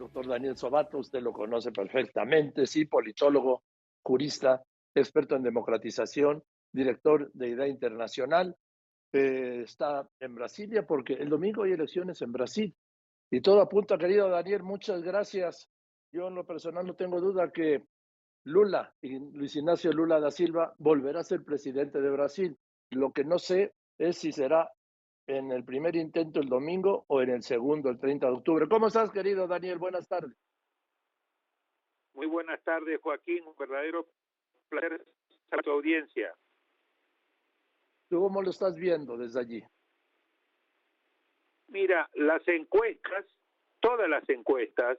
doctor Daniel Sobato, usted lo conoce perfectamente, sí, politólogo, jurista, experto en democratización, director de Idea Internacional. Eh, está en Brasilia porque el domingo hay elecciones en Brasil. Y todo apunta, querido Daniel, muchas gracias. Yo en lo personal no tengo duda que Lula Luis Ignacio Lula da Silva volverá a ser presidente de Brasil. Lo que no sé es si será en el primer intento el domingo o en el segundo el 30 de octubre. ¿Cómo estás, querido Daniel? Buenas tardes. Muy buenas tardes, Joaquín. Un verdadero placer a tu audiencia. ¿Tú cómo lo estás viendo desde allí? Mira, las encuestas, todas las encuestas,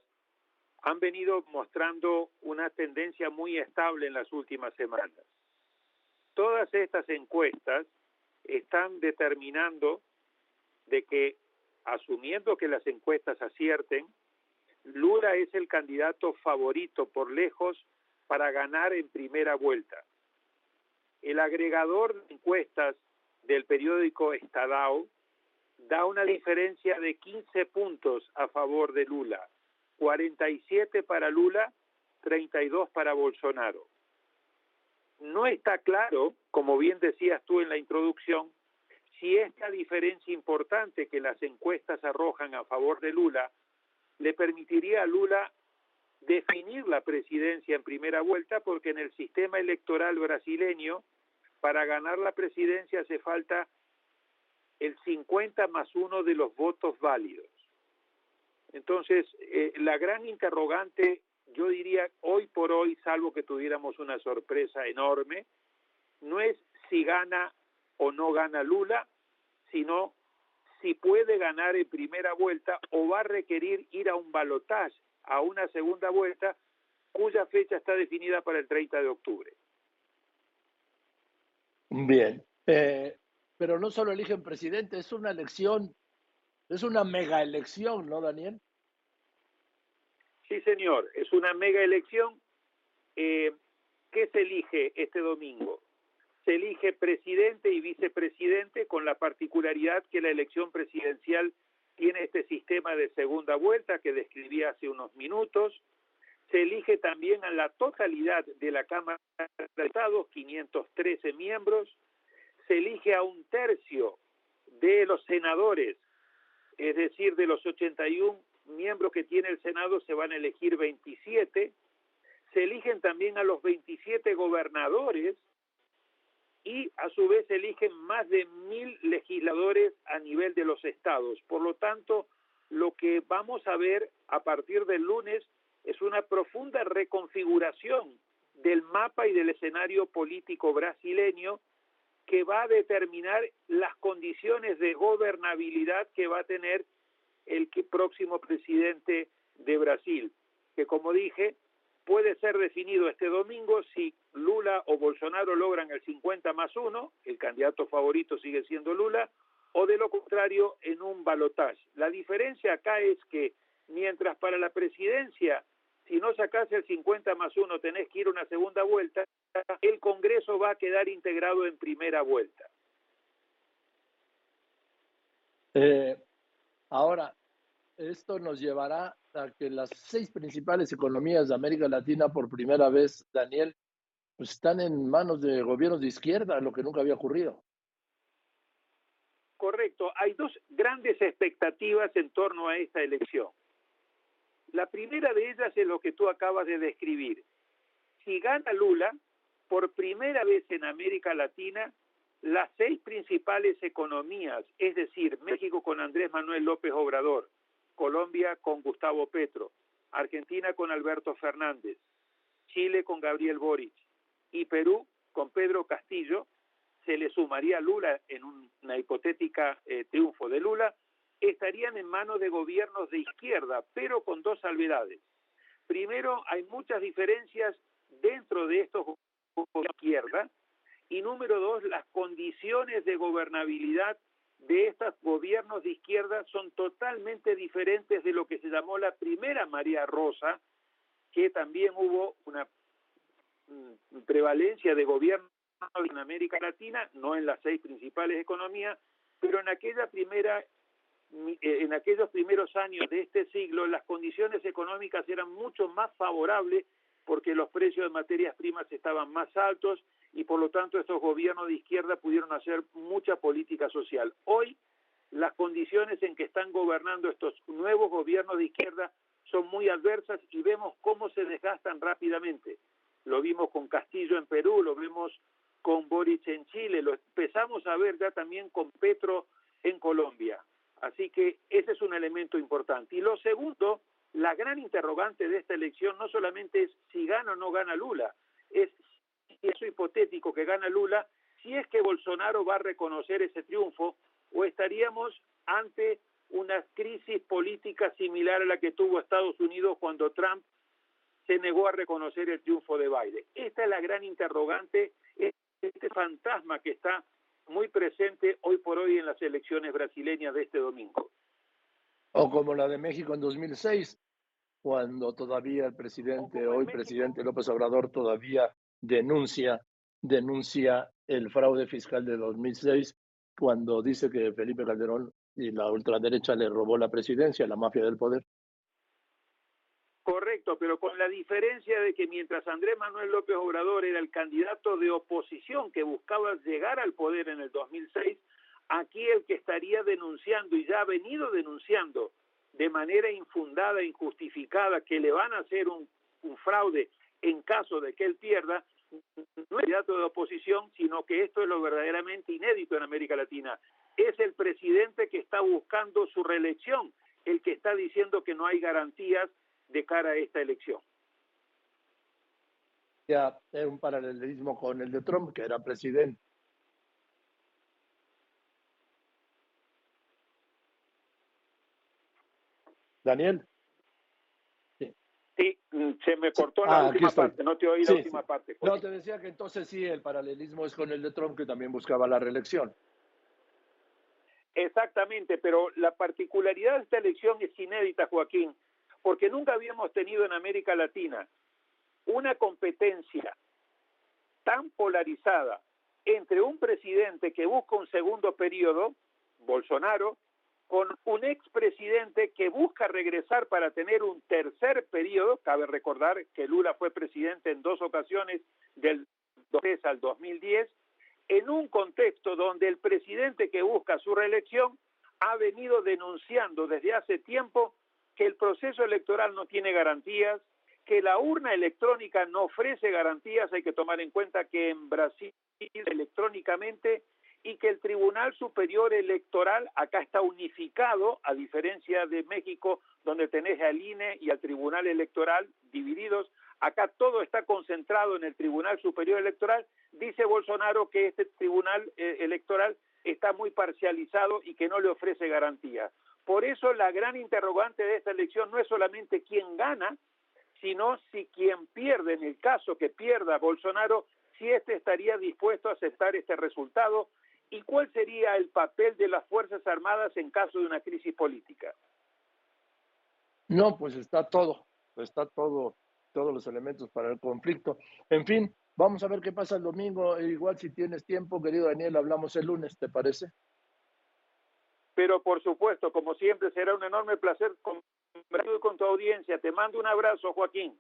han venido mostrando una tendencia muy estable en las últimas semanas. Todas estas encuestas están determinando de que, asumiendo que las encuestas acierten, Lula es el candidato favorito por lejos para ganar en primera vuelta. El agregador de encuestas del periódico Estadao da una diferencia de 15 puntos a favor de Lula, 47 para Lula, 32 para Bolsonaro. No está claro, como bien decías tú en la introducción, si esta diferencia importante que las encuestas arrojan a favor de Lula le permitiría a Lula definir la presidencia en primera vuelta, porque en el sistema electoral brasileño, para ganar la presidencia hace falta el 50 más uno de los votos válidos. Entonces, eh, la gran interrogante, yo diría, hoy por hoy, salvo que tuviéramos una sorpresa enorme, no es si gana o no gana Lula, sino si puede ganar en primera vuelta o va a requerir ir a un balotaje, a una segunda vuelta, cuya fecha está definida para el 30 de octubre. Bien, eh, pero no solo eligen presidente, es una elección, es una mega elección, ¿no, Daniel? Sí, señor, es una mega elección. Eh, ¿Qué se elige este domingo? Se elige presidente y vicepresidente con la particularidad que la elección presidencial tiene este sistema de segunda vuelta que describí hace unos minutos. Se elige también a la totalidad de la Cámara de Estados, 513 miembros se elige a un tercio de los senadores, es decir, de los 81 miembros que tiene el Senado se van a elegir 27, se eligen también a los 27 gobernadores y a su vez eligen más de mil legisladores a nivel de los estados. Por lo tanto, lo que vamos a ver a partir del lunes es una profunda reconfiguración del mapa y del escenario político brasileño que va a determinar las condiciones de gobernabilidad que va a tener el próximo presidente de Brasil, que como dije, puede ser definido este domingo si Lula o Bolsonaro logran el 50 más 1, el candidato favorito sigue siendo Lula, o de lo contrario en un balotaje. La diferencia acá es que mientras para la presidencia si no sacás el 50 más 1 tenés que ir a una segunda vuelta, el Congreso va a quedar integrado en primera vuelta. Eh, ahora, esto nos llevará a que las seis principales economías de América Latina por primera vez, Daniel, pues están en manos de gobiernos de izquierda, lo que nunca había ocurrido. Correcto, hay dos grandes expectativas en torno a esta elección. La primera de ellas es lo que tú acabas de describir. Si gana Lula, por primera vez en América Latina, las seis principales economías, es decir, México con Andrés Manuel López Obrador, Colombia con Gustavo Petro, Argentina con Alberto Fernández, Chile con Gabriel Boric y Perú con Pedro Castillo, se le sumaría Lula en una hipotética eh, triunfo de Lula, estarían en manos de gobiernos de izquierda, pero con dos salvedades. Primero, hay muchas diferencias dentro de estos gobiernos de izquierda, y número dos, las condiciones de gobernabilidad de estos gobiernos de izquierda son totalmente diferentes de lo que se llamó la primera María Rosa, que también hubo una prevalencia de gobiernos en América Latina, no en las seis principales economías, pero en aquella primera en aquellos primeros años de este siglo las condiciones económicas eran mucho más favorables porque los precios de materias primas estaban más altos y por lo tanto estos gobiernos de izquierda pudieron hacer mucha política social. Hoy las condiciones en que están gobernando estos nuevos gobiernos de izquierda son muy adversas y vemos cómo se desgastan rápidamente. Lo vimos con Castillo en Perú, lo vemos con Boric en Chile, lo empezamos a ver ya también con Petro en Colombia. Así que ese es un elemento importante. Y lo segundo, la gran interrogante de esta elección no solamente es si gana o no gana Lula, es si eso hipotético que gana Lula, si es que Bolsonaro va a reconocer ese triunfo o estaríamos ante una crisis política similar a la que tuvo Estados Unidos cuando Trump se negó a reconocer el triunfo de Biden. Esta es la gran interrogante, este fantasma que está muy presente hoy por hoy en las elecciones brasileñas de este domingo. O como la de México en 2006, cuando todavía el presidente, hoy presidente López Obrador, todavía denuncia, denuncia el fraude fiscal de 2006, cuando dice que Felipe Calderón y la ultraderecha le robó la presidencia, la mafia del poder. Correcto, pero con la diferencia de que mientras Andrés Manuel López Obrador era el candidato de oposición que buscaba llegar al poder en el 2006, aquí el que estaría denunciando y ya ha venido denunciando de manera infundada injustificada que le van a hacer un, un fraude en caso de que él pierda, no es candidato de oposición, sino que esto es lo verdaderamente inédito en América Latina. Es el presidente que está buscando su reelección, el que está diciendo que no hay garantías de cara a esta elección. Ya es un paralelismo con el de Trump, que era presidente. Daniel. Sí. Mm, se me cortó la ah, última parte, no te oí la última parte. No, te decía que entonces sí, el paralelismo es con el de Trump, que también buscaba la reelección. Exactamente, pero la particularidad de esta elección es inédita, Joaquín, porque nunca habíamos tenido en América Latina una competencia tan polarizada entre un presidente que busca un segundo periodo, Bolsonaro, con un expresidente que busca regresar para tener un tercer periodo, cabe recordar que Lula fue presidente en dos ocasiones del 2003 al 2010, en un contexto donde el presidente que busca su reelección ha venido denunciando desde hace tiempo que el proceso electoral no tiene garantías, que la urna electrónica no ofrece garantías, hay que tomar en cuenta que en Brasil electrónicamente y que el Tribunal Superior Electoral acá está unificado, a diferencia de México, donde tenés al INE y al Tribunal Electoral divididos, acá todo está concentrado en el Tribunal Superior Electoral, dice Bolsonaro que este Tribunal eh, Electoral está muy parcializado y que no le ofrece garantías. Por eso la gran interrogante de esta elección no es solamente quién gana, sino si quien pierde, en el caso que pierda Bolsonaro, si éste estaría dispuesto a aceptar este resultado y cuál sería el papel de las Fuerzas Armadas en caso de una crisis política. No, pues está todo, está todo, todos los elementos para el conflicto. En fin, vamos a ver qué pasa el domingo. Igual si tienes tiempo, querido Daniel, hablamos el lunes, ¿te parece? Pero por supuesto, como siempre, será un enorme placer conversar con tu audiencia. Te mando un abrazo, Joaquín.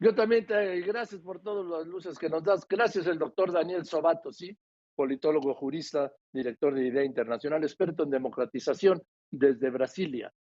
Yo también te gracias por todas las luces que nos das. Gracias el doctor Daniel Sobato, sí, politólogo, jurista, director de Idea Internacional, experto en democratización desde Brasilia.